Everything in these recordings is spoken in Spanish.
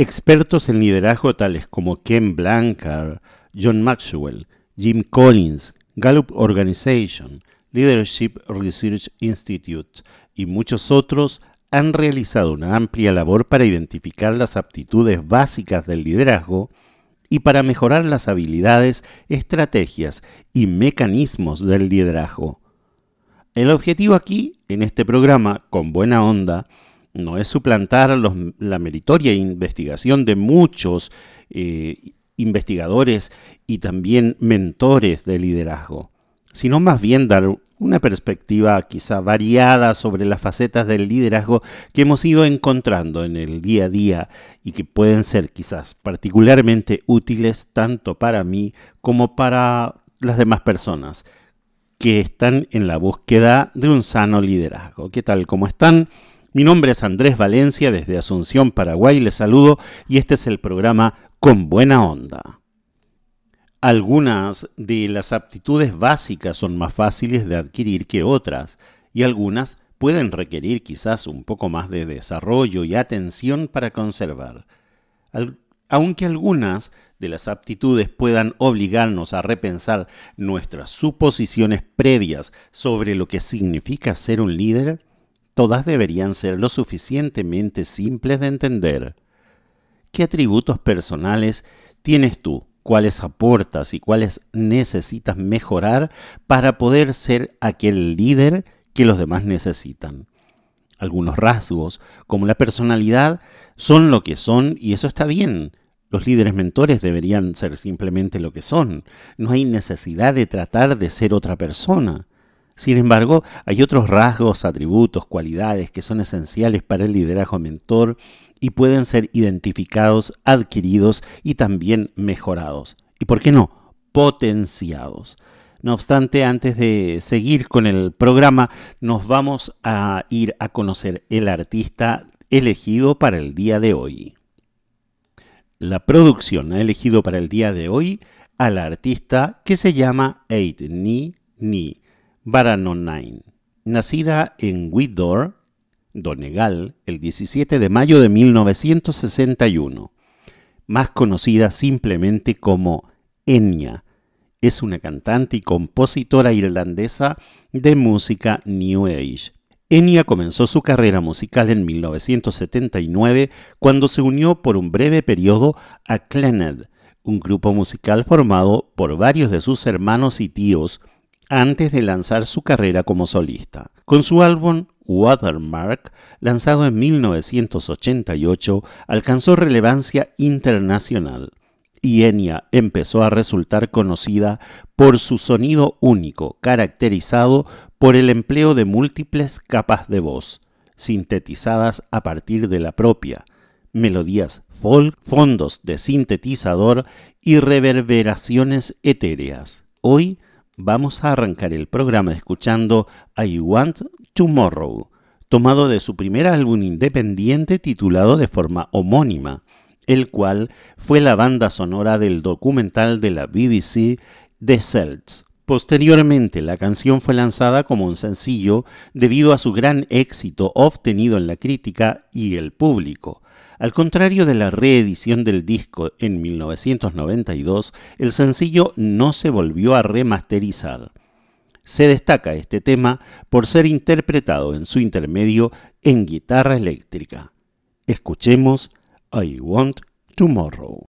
Expertos en liderazgo tales como Ken Blanchard, John Maxwell, Jim Collins, Gallup Organization, Leadership Research Institute y muchos otros han realizado una amplia labor para identificar las aptitudes básicas del liderazgo y para mejorar las habilidades, estrategias y mecanismos del liderazgo. El objetivo aquí, en este programa, con buena onda, no es suplantar la meritoria investigación de muchos eh, investigadores y también mentores de liderazgo, sino más bien dar una perspectiva quizá variada sobre las facetas del liderazgo que hemos ido encontrando en el día a día y que pueden ser quizás particularmente útiles tanto para mí como para las demás personas que están en la búsqueda de un sano liderazgo. ¿Qué tal? ¿Cómo están? Mi nombre es Andrés Valencia desde Asunción, Paraguay. Les saludo y este es el programa Con Buena Onda. Algunas de las aptitudes básicas son más fáciles de adquirir que otras y algunas pueden requerir quizás un poco más de desarrollo y atención para conservar. aunque algunas de las aptitudes puedan obligarnos a repensar nuestras suposiciones previas sobre lo que significa ser un líder, todas deberían ser lo suficientemente simples de entender. ¿Qué atributos personales tienes tú? ¿Cuáles aportas y cuáles necesitas mejorar para poder ser aquel líder que los demás necesitan? Algunos rasgos, como la personalidad, son lo que son y eso está bien. Los líderes mentores deberían ser simplemente lo que son. No hay necesidad de tratar de ser otra persona. Sin embargo, hay otros rasgos, atributos, cualidades que son esenciales para el liderazgo mentor y pueden ser identificados, adquiridos y también mejorados. ¿Y por qué no? Potenciados. No obstante, antes de seguir con el programa, nos vamos a ir a conocer el artista elegido para el día de hoy. La producción ha elegido para el día de hoy al artista que se llama Eight Ni Ni Baranonine, nacida en Widor, Donegal, el 17 de mayo de 1961, más conocida simplemente como Enya. Es una cantante y compositora irlandesa de música New Age. Enya comenzó su carrera musical en 1979 cuando se unió por un breve periodo a Clened, un grupo musical formado por varios de sus hermanos y tíos antes de lanzar su carrera como solista. Con su álbum Watermark, lanzado en 1988, alcanzó relevancia internacional y Enya empezó a resultar conocida por su sonido único, caracterizado por el empleo de múltiples capas de voz, sintetizadas a partir de la propia, melodías folk, fondos de sintetizador y reverberaciones etéreas. Hoy, vamos a arrancar el programa escuchando I Want Tomorrow, tomado de su primer álbum independiente titulado de forma homónima, el cual fue la banda sonora del documental de la BBC The Celts. Posteriormente, la canción fue lanzada como un sencillo debido a su gran éxito obtenido en la crítica y el público, al contrario de la reedición del disco en 1992, el sencillo no se volvió a remasterizar. Se destaca este tema por ser interpretado en su intermedio en guitarra eléctrica. Escuchemos I Want Tomorrow.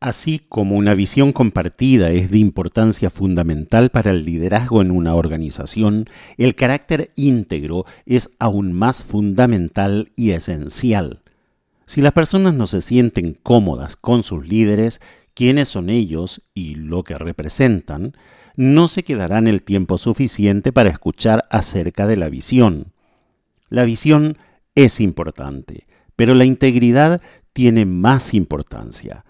Así como una visión compartida es de importancia fundamental para el liderazgo en una organización, el carácter íntegro es aún más fundamental y esencial. Si las personas no se sienten cómodas con sus líderes, quiénes son ellos y lo que representan, no se quedarán el tiempo suficiente para escuchar acerca de la visión. La visión es importante, pero la integridad tiene más importancia.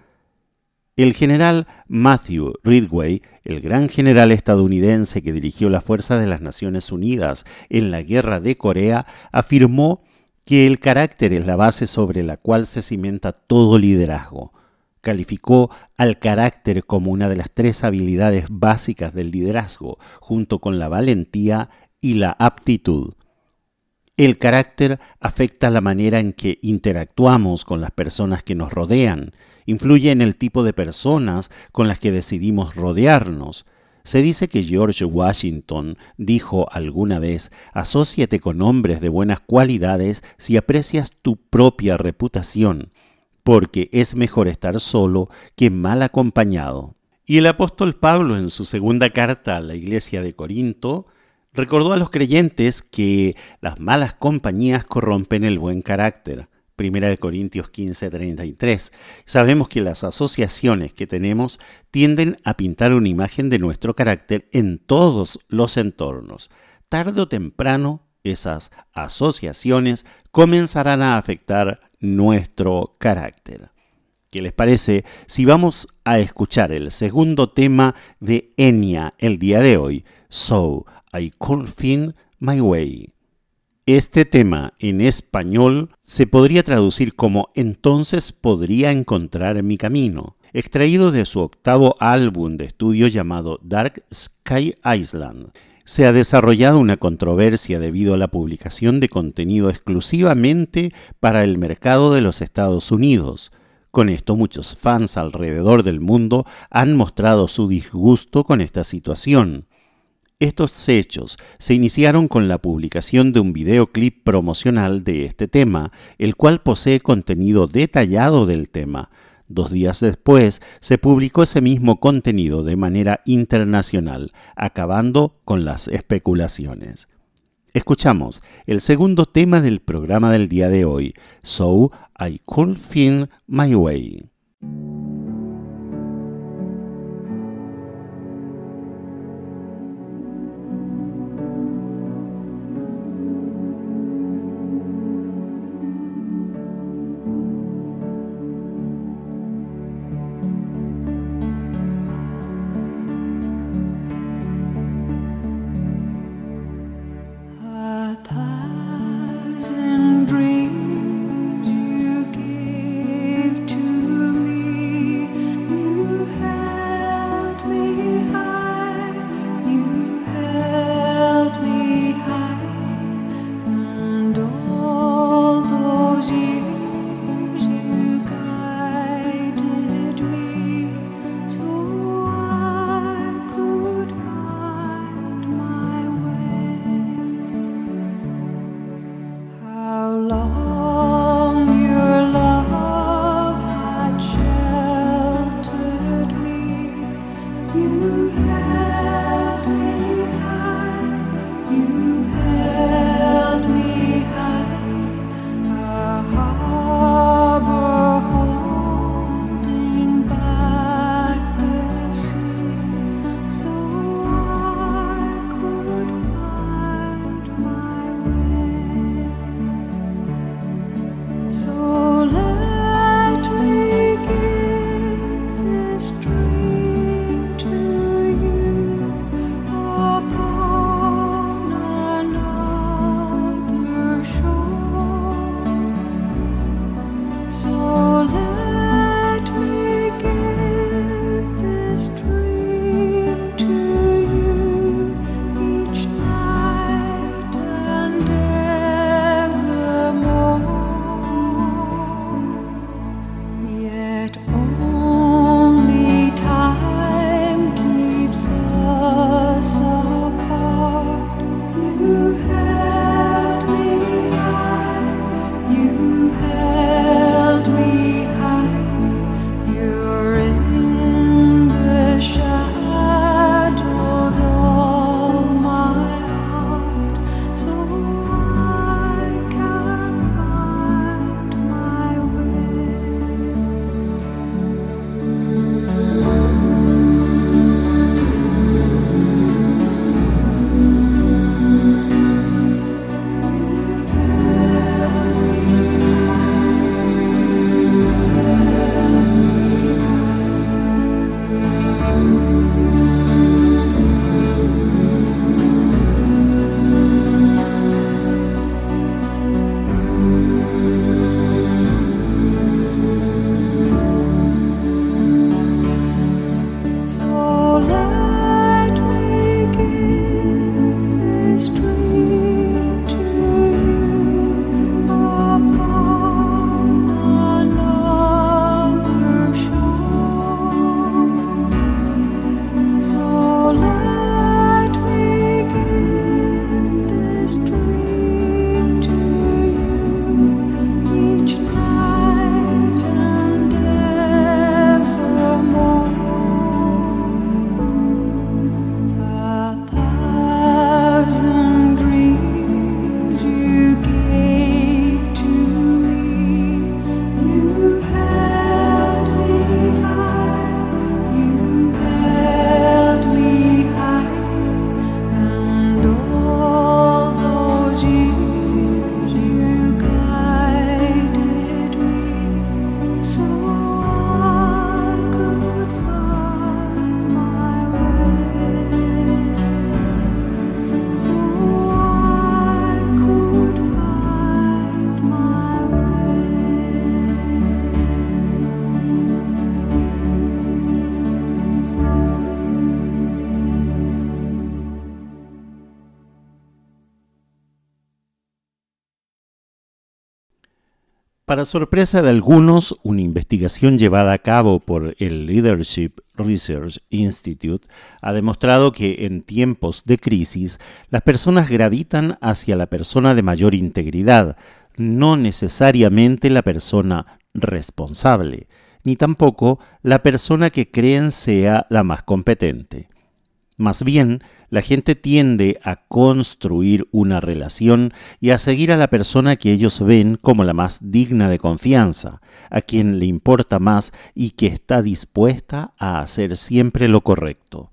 El general Matthew Ridgway, el gran general estadounidense que dirigió la Fuerza de las Naciones Unidas en la Guerra de Corea, afirmó que el carácter es la base sobre la cual se cimenta todo liderazgo. Calificó al carácter como una de las tres habilidades básicas del liderazgo, junto con la valentía y la aptitud. El carácter afecta la manera en que interactuamos con las personas que nos rodean, influye en el tipo de personas con las que decidimos rodearnos. Se dice que George Washington dijo alguna vez, asóciate con hombres de buenas cualidades si aprecias tu propia reputación, porque es mejor estar solo que mal acompañado. Y el apóstol Pablo en su segunda carta a la iglesia de Corinto recordó a los creyentes que las malas compañías corrompen el buen carácter. Primera de Corintios 15:33. Sabemos que las asociaciones que tenemos tienden a pintar una imagen de nuestro carácter en todos los entornos. Tarde o temprano, esas asociaciones comenzarán a afectar nuestro carácter. ¿Qué les parece si vamos a escuchar el segundo tema de Enya el día de hoy? So, I Could Find My Way. Este tema en español se podría traducir como Entonces podría encontrar mi camino, extraído de su octavo álbum de estudio llamado Dark Sky Island. Se ha desarrollado una controversia debido a la publicación de contenido exclusivamente para el mercado de los Estados Unidos. Con esto muchos fans alrededor del mundo han mostrado su disgusto con esta situación. Estos hechos se iniciaron con la publicación de un videoclip promocional de este tema, el cual posee contenido detallado del tema. Dos días después se publicó ese mismo contenido de manera internacional, acabando con las especulaciones. Escuchamos el segundo tema del programa del día de hoy, So I Could Find My Way. Para sorpresa de algunos, una investigación llevada a cabo por el Leadership Research Institute ha demostrado que en tiempos de crisis las personas gravitan hacia la persona de mayor integridad, no necesariamente la persona responsable, ni tampoco la persona que creen sea la más competente. Más bien, la gente tiende a construir una relación y a seguir a la persona que ellos ven como la más digna de confianza, a quien le importa más y que está dispuesta a hacer siempre lo correcto.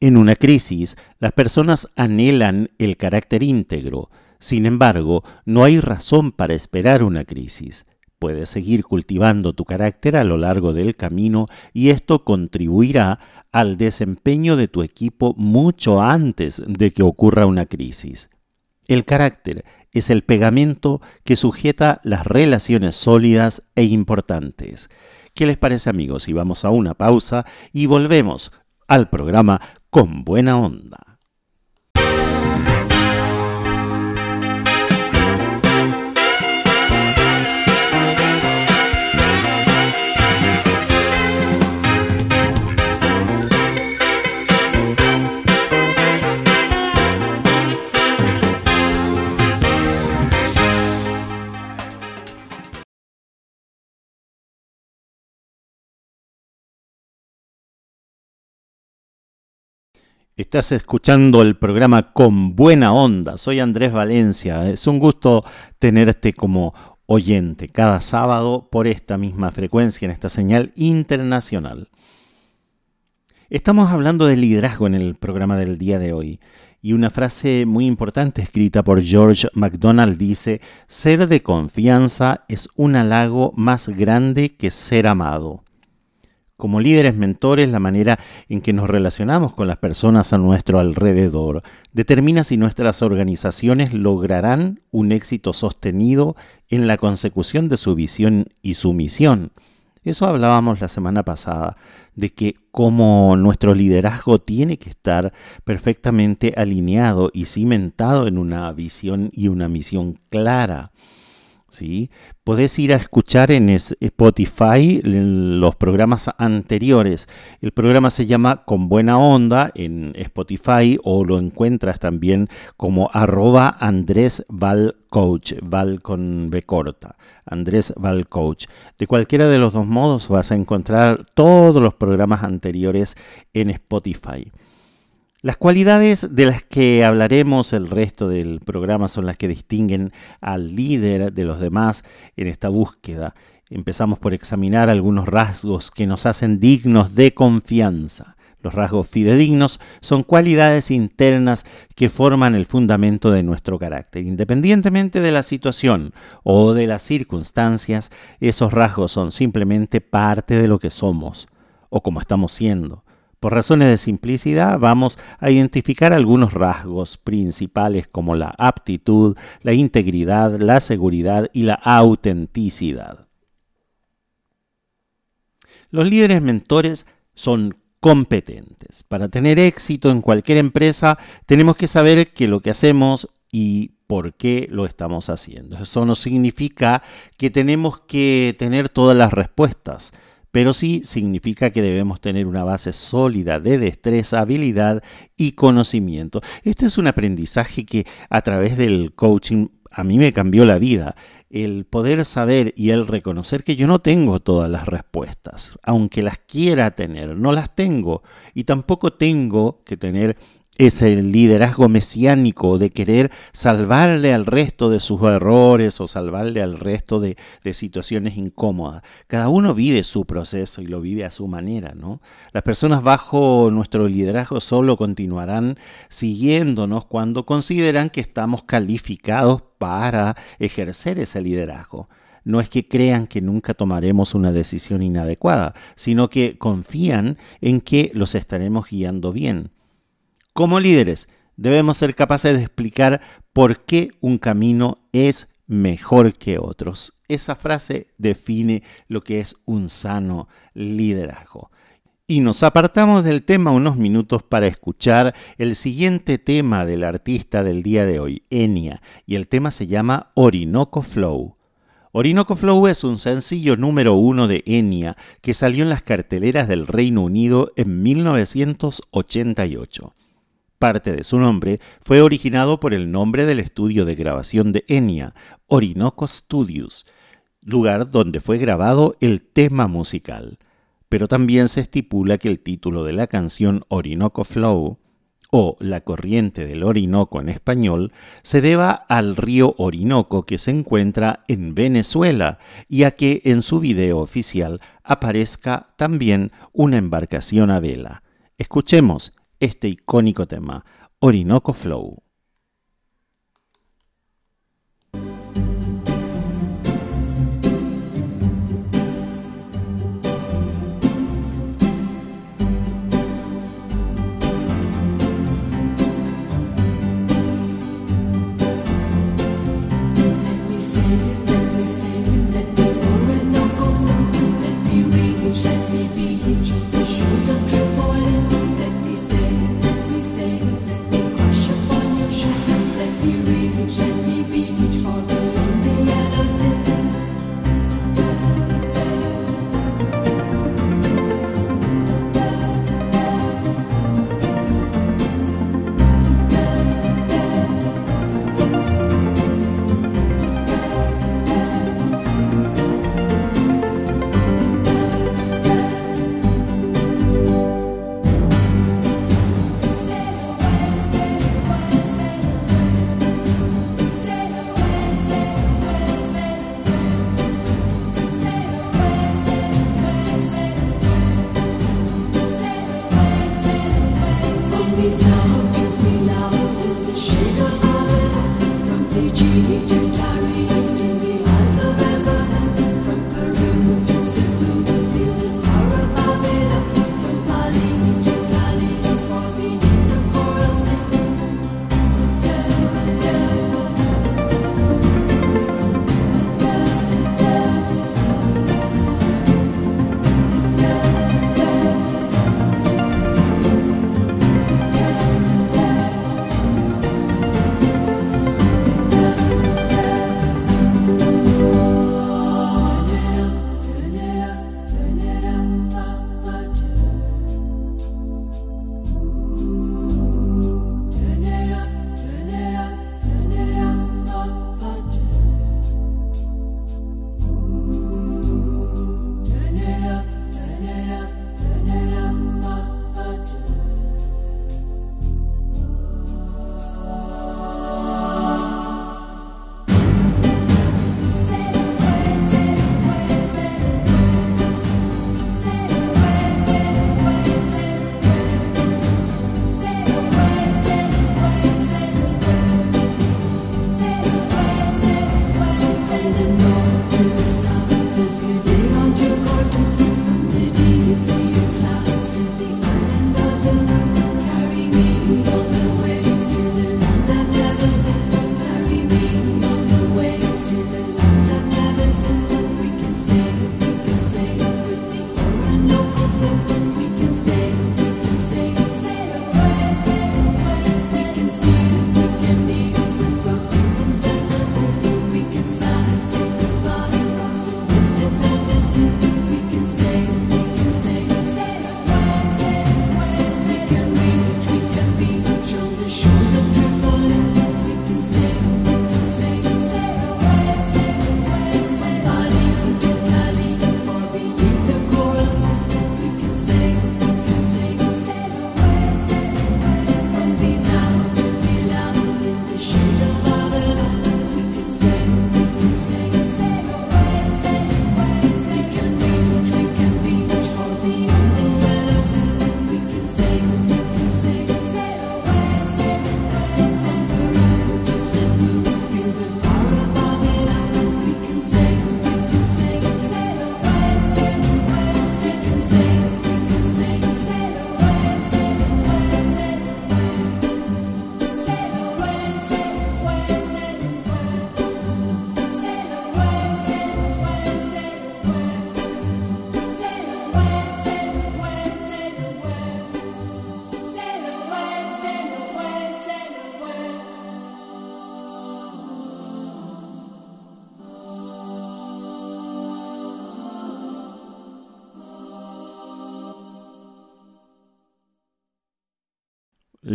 En una crisis, las personas anhelan el carácter íntegro, sin embargo, no hay razón para esperar una crisis. Puedes seguir cultivando tu carácter a lo largo del camino y esto contribuirá al desempeño de tu equipo mucho antes de que ocurra una crisis. El carácter es el pegamento que sujeta las relaciones sólidas e importantes. ¿Qué les parece amigos? Y vamos a una pausa y volvemos al programa con buena onda. Estás escuchando el programa Con Buena Onda. Soy Andrés Valencia. Es un gusto tenerte como oyente cada sábado por esta misma frecuencia en esta señal internacional. Estamos hablando de liderazgo en el programa del día de hoy y una frase muy importante escrita por George MacDonald dice, ser de confianza es un halago más grande que ser amado. Como líderes mentores, la manera en que nos relacionamos con las personas a nuestro alrededor determina si nuestras organizaciones lograrán un éxito sostenido en la consecución de su visión y su misión. Eso hablábamos la semana pasada, de que como nuestro liderazgo tiene que estar perfectamente alineado y cimentado en una visión y una misión clara. ¿Sí? Podés ir a escuchar en Spotify los programas anteriores. El programa se llama Con Buena Onda en Spotify o lo encuentras también como arroba Andrés Val Coach, Val con B corta, Andrés. De cualquiera de los dos modos vas a encontrar todos los programas anteriores en Spotify. Las cualidades de las que hablaremos el resto del programa son las que distinguen al líder de los demás en esta búsqueda. Empezamos por examinar algunos rasgos que nos hacen dignos de confianza. Los rasgos fidedignos son cualidades internas que forman el fundamento de nuestro carácter. Independientemente de la situación o de las circunstancias, esos rasgos son simplemente parte de lo que somos o como estamos siendo. Por razones de simplicidad vamos a identificar algunos rasgos principales como la aptitud, la integridad, la seguridad y la autenticidad. Los líderes mentores son competentes. Para tener éxito en cualquier empresa tenemos que saber que lo que hacemos y por qué lo estamos haciendo. Eso no significa que tenemos que tener todas las respuestas pero sí significa que debemos tener una base sólida de destreza, habilidad y conocimiento. Este es un aprendizaje que a través del coaching a mí me cambió la vida. El poder saber y el reconocer que yo no tengo todas las respuestas, aunque las quiera tener, no las tengo. Y tampoco tengo que tener es el liderazgo mesiánico de querer salvarle al resto de sus errores o salvarle al resto de, situaciones incómodas. Cada uno vive su proceso y lo vive a su manera, ¿no? Las personas bajo nuestro liderazgo solo continuarán siguiéndonos cuando consideran que estamos calificados para ejercer ese liderazgo no es que crean que nunca tomaremos una decisión inadecuada, sino que confían en que los estaremos guiando bien. Como líderes, debemos ser capaces de explicar por qué un camino es mejor que otros. Esa frase define lo que es un sano liderazgo. Y nos apartamos del tema unos minutos para escuchar el siguiente tema del artista del día de hoy, Enya, y el tema se llama Orinoco Flow. Orinoco Flow es un sencillo número uno de Enya que salió en las carteleras del Reino Unido en 1988. Parte de su nombre fue originado por el nombre del estudio de grabación de Enya, Orinoco Studios, lugar donde fue grabado el tema musical. Pero también se estipula que el título de la canción Orinoco Flow o la corriente del Orinoco en español, se deba al río Orinoco que se encuentra en Venezuela y a que en su video oficial aparezca también una embarcación a vela. Escuchemos este icónico tema, Orinoco Flow.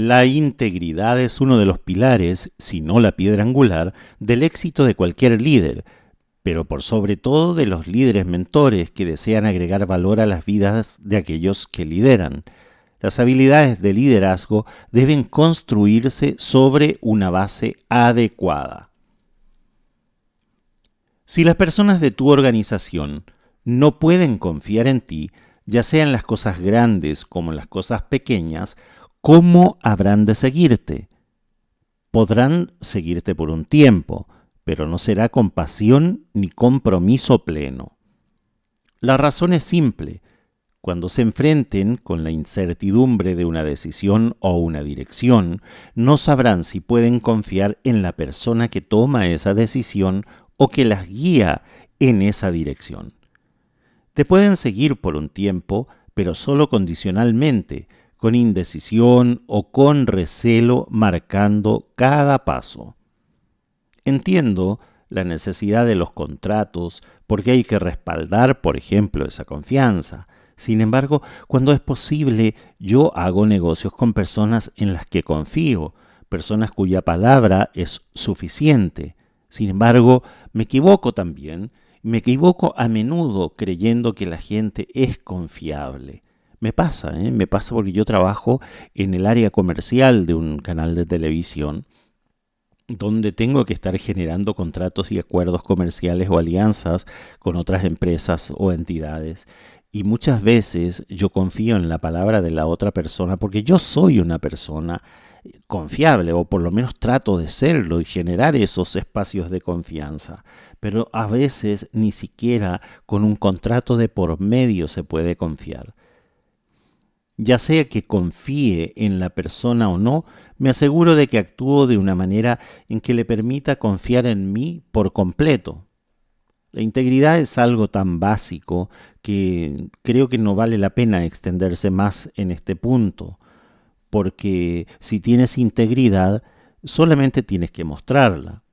La integridad es uno de los pilares, si no la piedra angular, del éxito de cualquier líder, pero por sobre todo de los líderes mentores que desean agregar valor a las vidas de aquellos que lideran. Las habilidades de liderazgo deben construirse sobre una base adecuada. Si las personas de tu organización no pueden confiar en ti, ya sea en las cosas grandes como las cosas pequeñas, ¿cómo habrán de seguirte? Podrán seguirte por un tiempo, pero no será con pasión ni compromiso pleno. La razón es simple. Cuando se enfrenten con la incertidumbre de una decisión o una dirección, no sabrán si pueden confiar en la persona que toma esa decisión o que las guía en esa dirección. Te pueden seguir por un tiempo, pero solo condicionalmente, con indecisión o con recelo marcando cada paso. Entiendo la necesidad de los contratos porque hay que respaldar, por ejemplo, esa confianza. Sin embargo, cuando es posible, yo hago negocios con personas en las que confío, personas cuya palabra es suficiente. Sin embargo, me equivoco también, me equivoco a menudo creyendo que la gente es confiable. Me pasa, ¿eh? me pasa porque yo trabajo en el área comercial de un canal de televisión donde tengo que estar generando contratos y acuerdos comerciales o alianzas con otras empresas o entidades. Y muchas veces yo confío en la palabra de la otra persona porque yo soy una persona confiable o por lo menos trato de serlo y generar esos espacios de confianza. Pero a veces ni siquiera con un contrato de por medio se puede confiar ya sea que confíe en la persona o no, me aseguro de que actúo de una manera en que le permita confiar en mí por completo. La integridad es algo tan básico que creo que no vale la pena extenderse más en este punto, porque si tienes integridad, solamente tienes que mostrarla.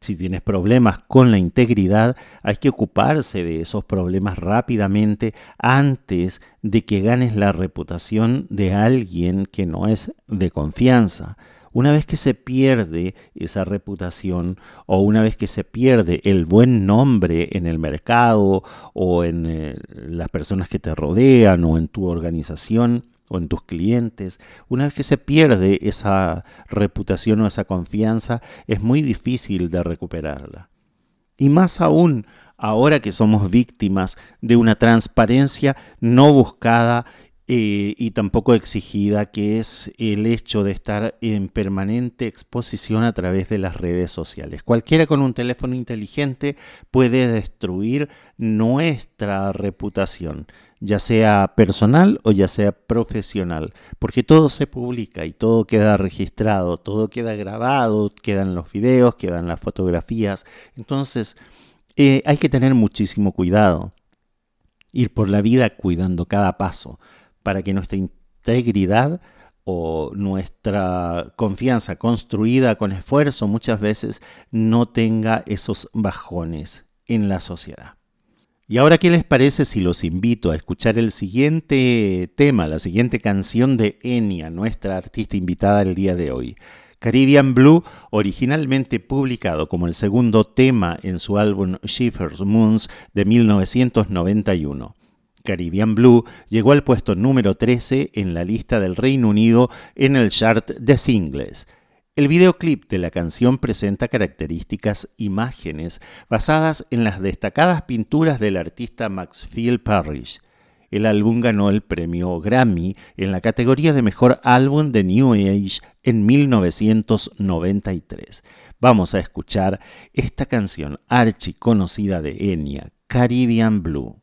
Si tienes problemas con la integridad, hay que ocuparse de esos problemas rápidamente antes de que ganes la reputación de alguien que no es de confianza. Una vez que se pierde esa reputación o una vez que se pierde el buen nombre en el mercado o en eh, las personas que te rodean o en tu organización, o en tus clientes, una vez que se pierde esa reputación o esa confianza, es muy difícil de recuperarla. Y más aún ahora que somos víctimas de una transparencia no buscada eh, y tampoco exigida, que es el hecho de estar en permanente exposición a través de las redes sociales. Cualquiera con un teléfono inteligente puede destruir nuestra reputación ya sea personal o ya sea profesional, porque todo se publica y todo queda registrado, todo queda grabado, quedan los videos, quedan las fotografías. Entonces, eh, hay que tener muchísimo cuidado, ir por la vida cuidando cada paso, para que nuestra integridad o nuestra confianza construida con esfuerzo muchas veces no tenga esos bajones en la sociedad. Y ahora, ¿qué les parece si los invito a escuchar el siguiente tema, la siguiente canción de Enya, nuestra artista invitada el día de hoy? Caribbean Blue, originalmente publicado como el segundo tema en su álbum Schiffer's Moons de 1991. Caribbean Blue llegó al puesto número 13 en la lista del Reino Unido en el chart de singles. El videoclip de la canción presenta características imágenes basadas en las destacadas pinturas del artista Maxfield Parrish. El álbum ganó el premio Grammy en la categoría de Mejor Álbum de New Age en 1993. Vamos a escuchar esta canción archi conocida de Enya, Caribbean Blue.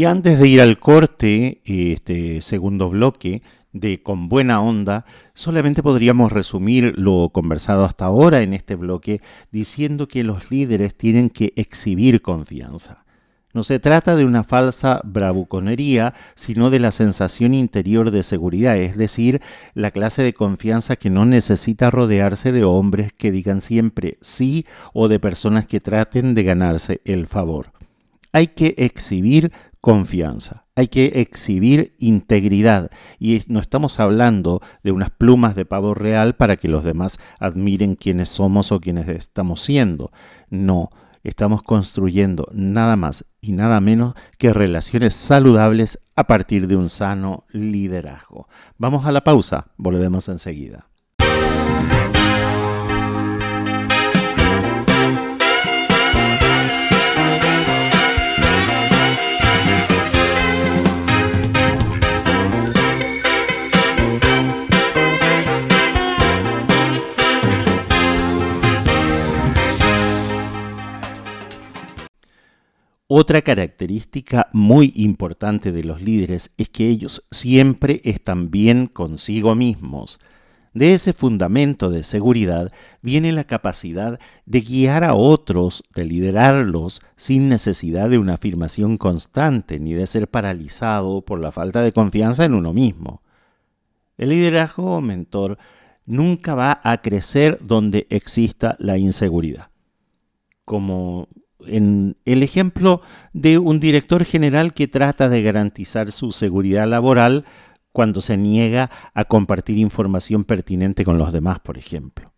Y antes de ir al corte, este segundo bloque de Con Buena Onda, solamente podríamos resumir lo conversado hasta ahora en este bloque diciendo que los líderes tienen que exhibir confianza. No se trata de una falsa bravuconería, sino de la sensación interior de seguridad, es decir, la clase de confianza que no necesita rodearse de hombres que digan siempre sí o de personas que traten de ganarse el favor. Hay que exhibir confianza. Hay que exhibir integridad y no estamos hablando de unas plumas de pavo real para que los demás admiren quiénes somos o quiénes estamos siendo. No, estamos construyendo nada más y nada menos que relaciones saludables a partir de un sano liderazgo. Vamos a la pausa, volvemos enseguida. Otra característica muy importante de los líderes es que ellos siempre están bien consigo mismos. De ese fundamento de seguridad viene la capacidad de guiar a otros, de liderarlos sin necesidad de una afirmación constante ni de ser paralizado por la falta de confianza en uno mismo. El liderazgo mentor nunca va a crecer donde exista la inseguridad. Como en el ejemplo de un director general que trata de garantizar su seguridad laboral cuando se niega a compartir información pertinente con los demás, por ejemplo.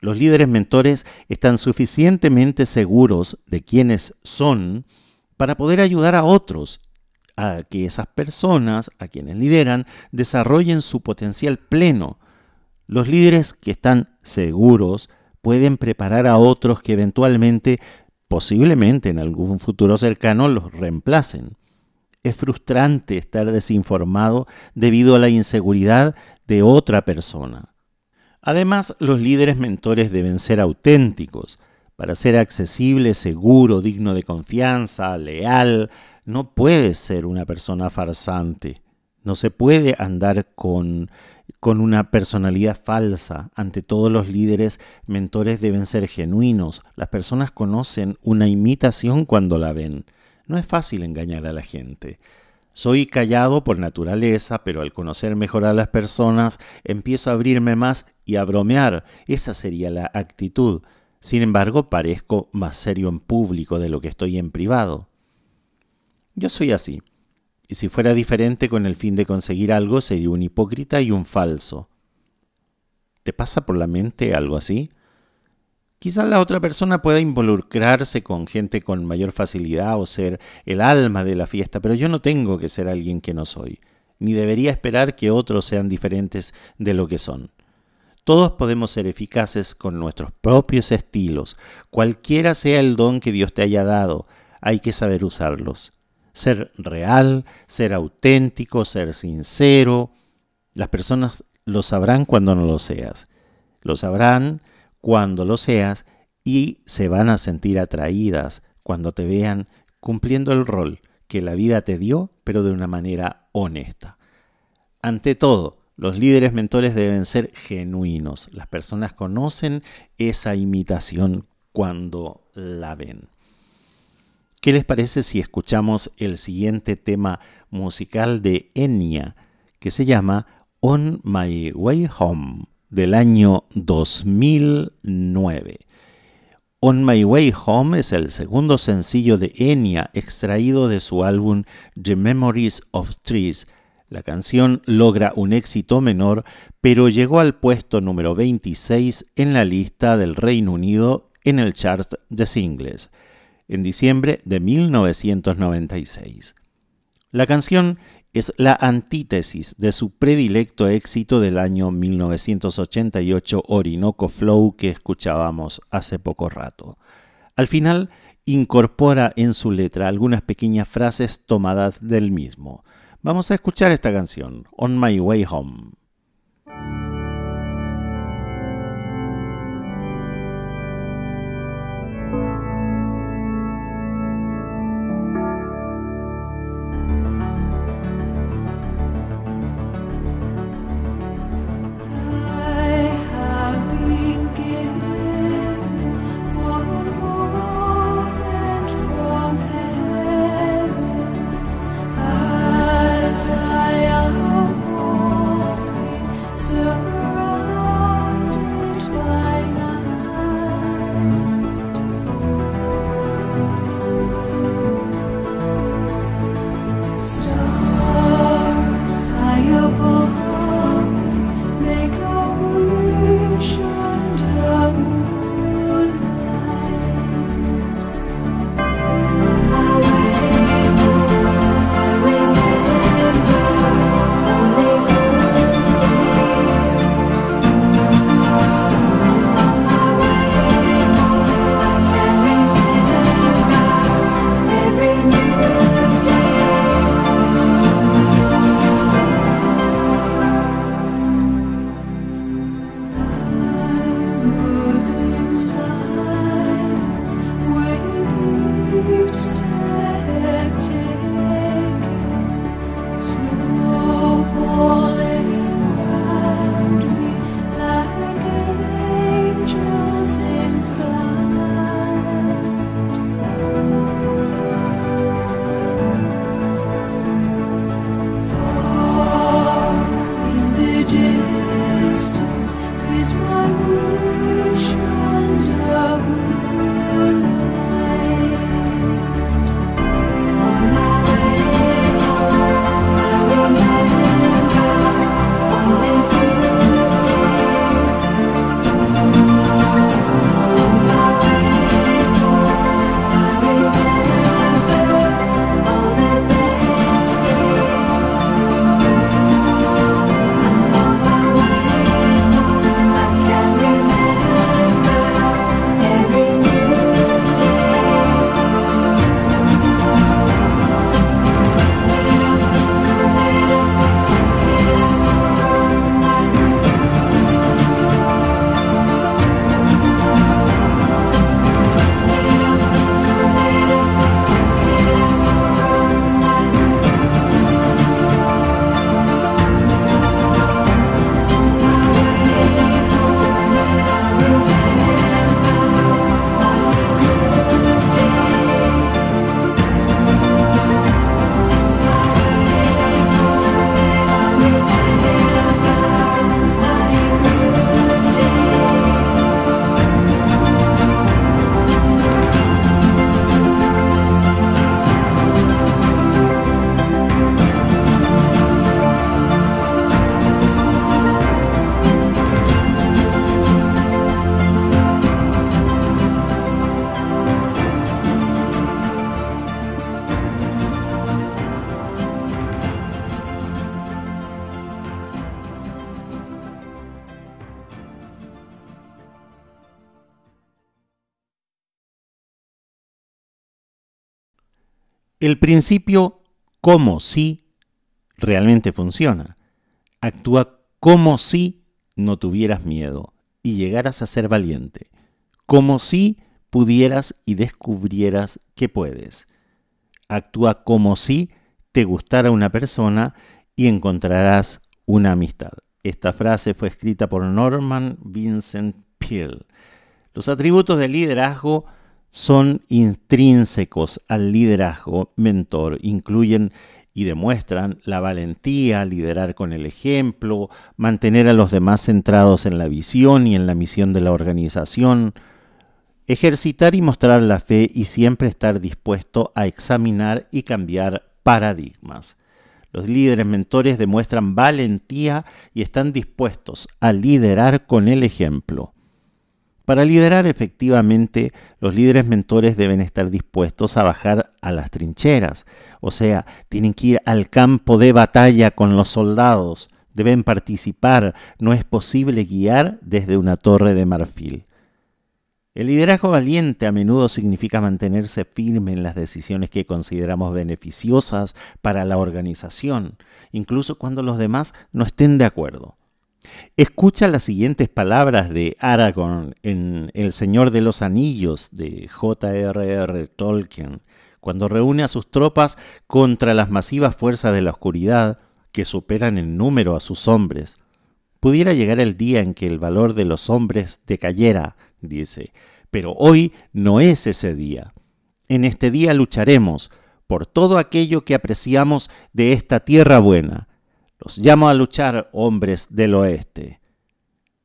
Los líderes mentores están suficientemente seguros de quiénes son para poder ayudar a otros a que esas personas, a quienes lideran, desarrollen su potencial pleno. Los líderes que están seguros pueden preparar a otros que eventualmente, posiblemente en algún futuro cercano, los reemplacen. Es frustrante estar desinformado debido a la inseguridad de otra persona. Además, los líderes mentores deben ser auténticos. Para ser accesible, seguro, digno de confianza, leal, no puedes ser una persona farsante. No se puede andar con, con una personalidad falsa. Ante todos los líderes mentores deben ser genuinos. Las personas conocen una imitación cuando la ven. No es fácil engañar a la gente. Soy callado por naturaleza, pero al conocer mejor a las personas empiezo a abrirme más y a bromear. Esa sería la actitud. Sin embargo, parezco más serio en público de lo que estoy en privado. Yo soy así. Y si fuera diferente con el fin de conseguir algo, sería un hipócrita y un falso. ¿Te pasa por la mente algo así? Quizás la otra persona pueda involucrarse con gente con mayor facilidad o ser el alma de la fiesta, pero yo no tengo que ser alguien que no soy, ni debería esperar que otros sean diferentes de lo que son. Todos podemos ser eficaces con nuestros propios estilos, cualquiera sea el don que Dios te haya dado, hay que saber usarlos. Ser real, ser auténtico, ser sincero. Las personas lo sabrán cuando no lo seas. Lo sabrán cuando lo seas y se van a sentir atraídas cuando te vean cumpliendo el rol que la vida te dio, pero de una manera honesta. Ante todo, los líderes mentores deben ser genuinos. Las personas conocen esa imitación cuando la ven. ¿Qué les parece si escuchamos el siguiente tema musical de Enya que se llama On My Way Home? del año 2009. On My Way Home es el segundo sencillo de Enya extraído de su álbum The Memories of Trees. La canción logra un éxito menor, pero llegó al puesto número 26 en la lista del Reino Unido en el chart de singles, en diciembre de 1996. La canción es la antítesis de su predilecto éxito del año 1988 Orinoco Flow que escuchábamos hace poco rato. Al final, incorpora en su letra algunas pequeñas frases tomadas del mismo. Vamos a escuchar esta canción, On My Way Home. El principio como si realmente funciona. Actúa como si no tuvieras miedo y llegaras a ser valiente, como si pudieras y descubrieras que puedes. Actúa como si te gustara una persona y encontrarás una amistad. Esta frase fue escrita por Norman Vincent Peale. Los atributos del liderazgo son intrínsecos al liderazgo mentor, incluyen y demuestran la valentía, liderar con el ejemplo, mantener a los demás centrados en la visión y en la misión de la organización, ejercitar y mostrar la fe y siempre estar dispuesto a examinar y cambiar paradigmas. Los líderes mentores demuestran valentía y están dispuestos a liderar con el ejemplo. Para liderar efectivamente, los líderes mentores deben estar dispuestos a bajar a las trincheras, o sea, tienen que ir al campo de batalla con los soldados, deben participar, no es posible guiar desde una torre de marfil. El liderazgo valiente a menudo significa mantenerse firme en las decisiones que consideramos beneficiosas para la organización, incluso cuando los demás no estén de acuerdo. Escucha las siguientes palabras de Aragorn en El Señor de los Anillos de J.R.R. Tolkien, cuando reúne a sus tropas contra las masivas fuerzas de la oscuridad que superan en número a sus hombres. Pudiera llegar el día en que el valor de los hombres decayera, dice, pero hoy no es ese día. En este día lucharemos por todo aquello que apreciamos de esta tierra buena, los llamo a luchar, hombres del oeste.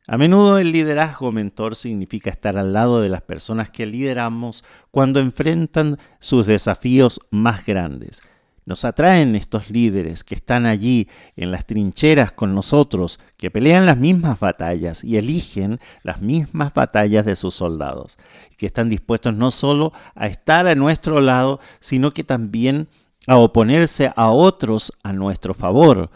A menudo el liderazgo mentor significa estar al lado de las personas que lideramos cuando enfrentan sus desafíos más grandes. Nos atraen estos líderes que están allí en las trincheras con nosotros, que pelean las mismas batallas y eligen las mismas batallas de sus soldados, que están dispuestos no solo a estar a nuestro lado, sino que también a oponerse a otros a nuestro favor,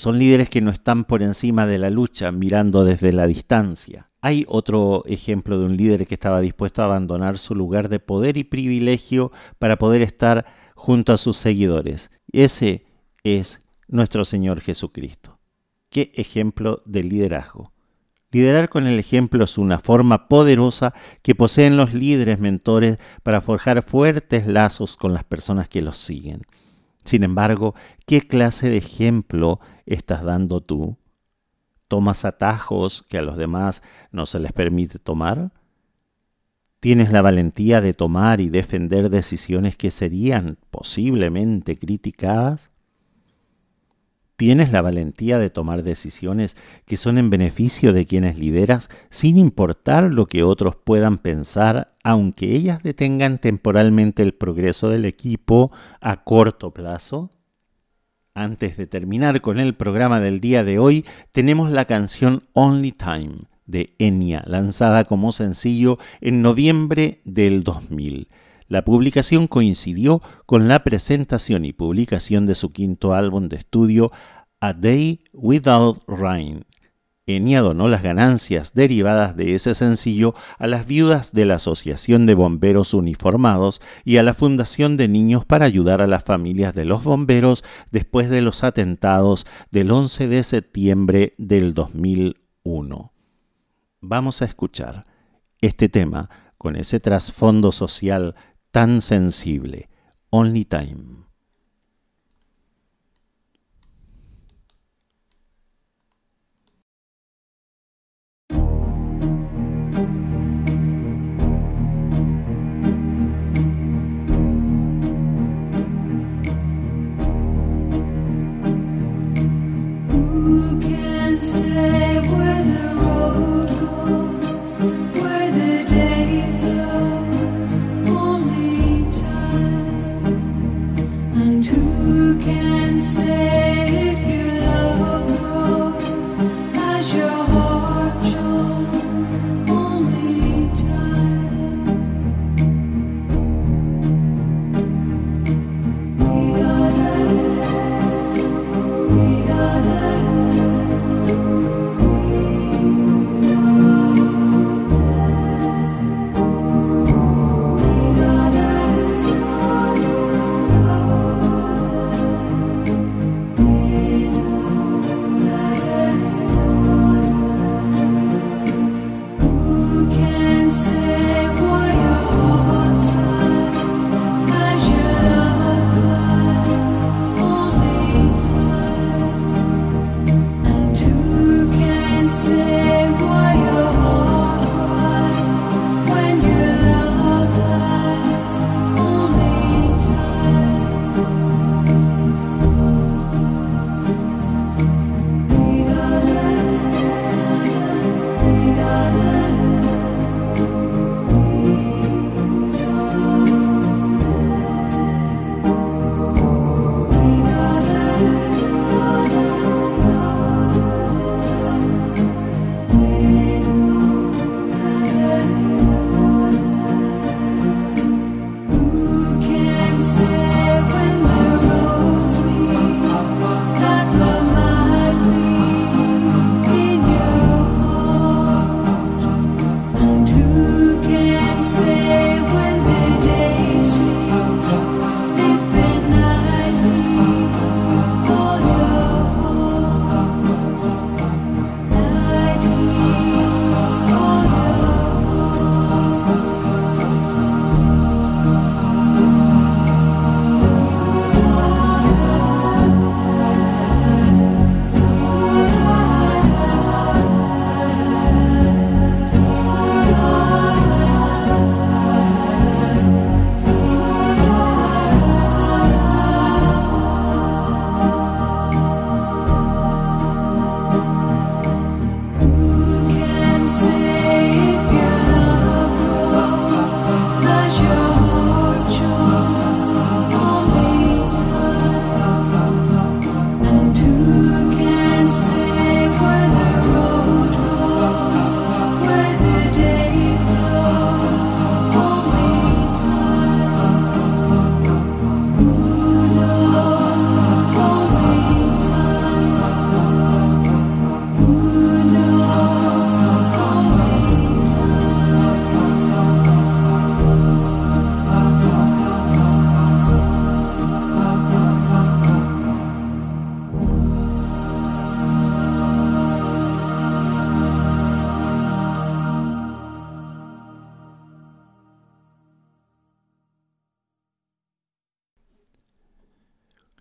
son líderes que no están por encima de la lucha mirando desde la distancia. Hay otro ejemplo de un líder que estaba dispuesto a abandonar su lugar de poder y privilegio para poder estar junto a sus seguidores. Ese es nuestro Señor Jesucristo. ¿Qué ejemplo de liderazgo? Liderar con el ejemplo es una forma poderosa que poseen los líderes mentores para forjar fuertes lazos con las personas que los siguen. Sin embargo, ¿qué clase de ejemplo estás dando tú? ¿Tomas atajos que a los demás no se les permite tomar? ¿Tienes la valentía de tomar y defender decisiones que serían posiblemente criticadas? Tienes la valentía de tomar decisiones que son en beneficio de quienes lideras sin importar lo que otros puedan pensar, aunque ellas detengan temporalmente el progreso del equipo a corto plazo. Antes de terminar con el programa del día de hoy, tenemos la canción Only Time de Enya, lanzada como sencillo en noviembre del 2000. La publicación coincidió con la presentación y publicación de su quinto álbum de estudio, A Day Without Rain. Donó las ganancias derivadas de ese sencillo a las viudas de la Asociación de Bomberos Uniformados y a la Fundación de Niños para ayudar a las familias de los bomberos después de los atentados del 11 de septiembre del 2001. Vamos a escuchar este tema con ese trasfondo social tan sensible. Only Time. love.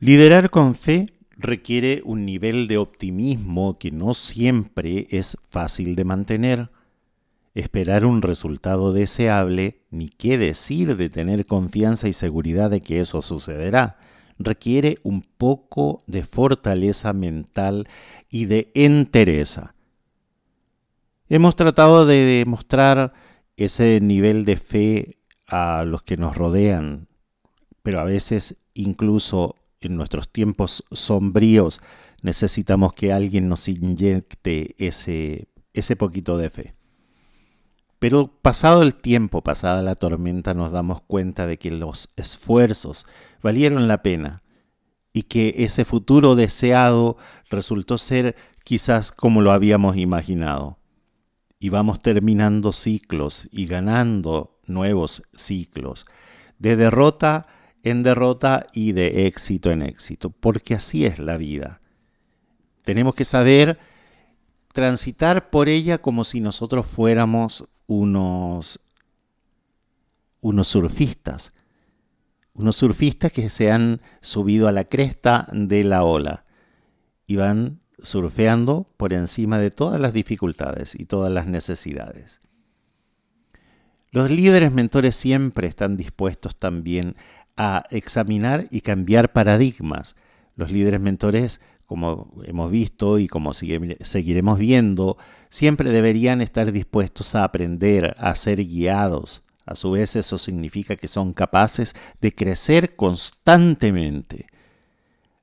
Liderar con fe requiere un nivel de optimismo que no siempre es fácil de mantener. Esperar un resultado deseable, ni qué decir de tener confianza y seguridad de que eso sucederá, requiere un poco de fortaleza mental y de entereza. Hemos tratado de demostrar ese nivel de fe a los que nos rodean, pero a veces incluso en nuestros tiempos sombríos necesitamos que alguien nos inyecte ese, ese poquito de fe. Pero pasado el tiempo, pasada la tormenta, nos damos cuenta de que los esfuerzos valieron la pena y que ese futuro deseado resultó ser quizás como lo habíamos imaginado. Y vamos terminando ciclos y ganando nuevos ciclos, de derrota en derrota y de éxito en éxito, porque así es la vida. Tenemos que saber transitar por ella como si nosotros fuéramos unos, unos surfistas, unos surfistas que se han subido a la cresta de la ola y van surfeando por encima de todas las dificultades y todas las necesidades. Los líderes mentores siempre están dispuestos también a examinar y cambiar paradigmas. Los líderes mentores, como hemos visto y como seguiremos viendo, siempre deberían estar dispuestos a aprender, a ser guiados. A su vez eso significa que son capaces de crecer constantemente.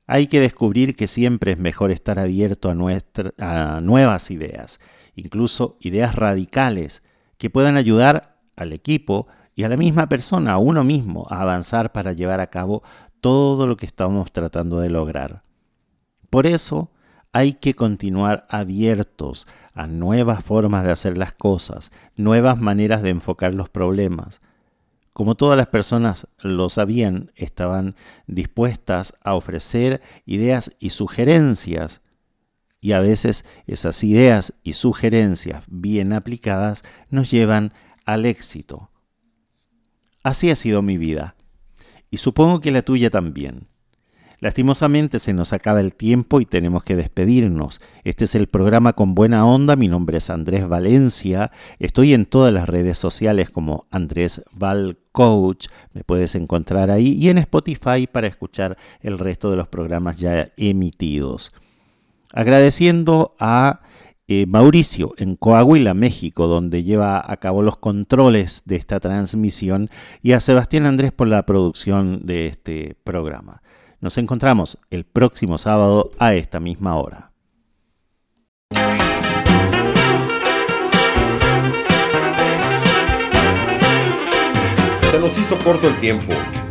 Hay que descubrir que siempre es mejor estar abierto a, a nuevas ideas, incluso ideas radicales, que puedan ayudar al equipo y a la misma persona, a uno mismo, a avanzar para llevar a cabo todo lo que estamos tratando de lograr. Por eso hay que continuar abiertos a nuevas formas de hacer las cosas, nuevas maneras de enfocar los problemas. Como todas las personas lo sabían, estaban dispuestas a ofrecer ideas y sugerencias y a veces esas ideas y sugerencias bien aplicadas nos llevan al éxito. Así ha sido mi vida, y supongo que la tuya también. Lastimosamente se nos acaba el tiempo y tenemos que despedirnos. Este es el programa con buena onda. Mi nombre es Andrés Valencia. Estoy en todas las redes sociales como Andrés Val Coach. Me puedes encontrar ahí y en Spotify para escuchar el resto de los programas ya emitidos. Agradeciendo a eh, Mauricio, en Coahuila, México, donde lleva a cabo los controles de esta transmisión, y a Sebastián Andrés por la producción de este programa. Nos encontramos el próximo sábado a esta misma hora. Se nos hizo corto el tiempo.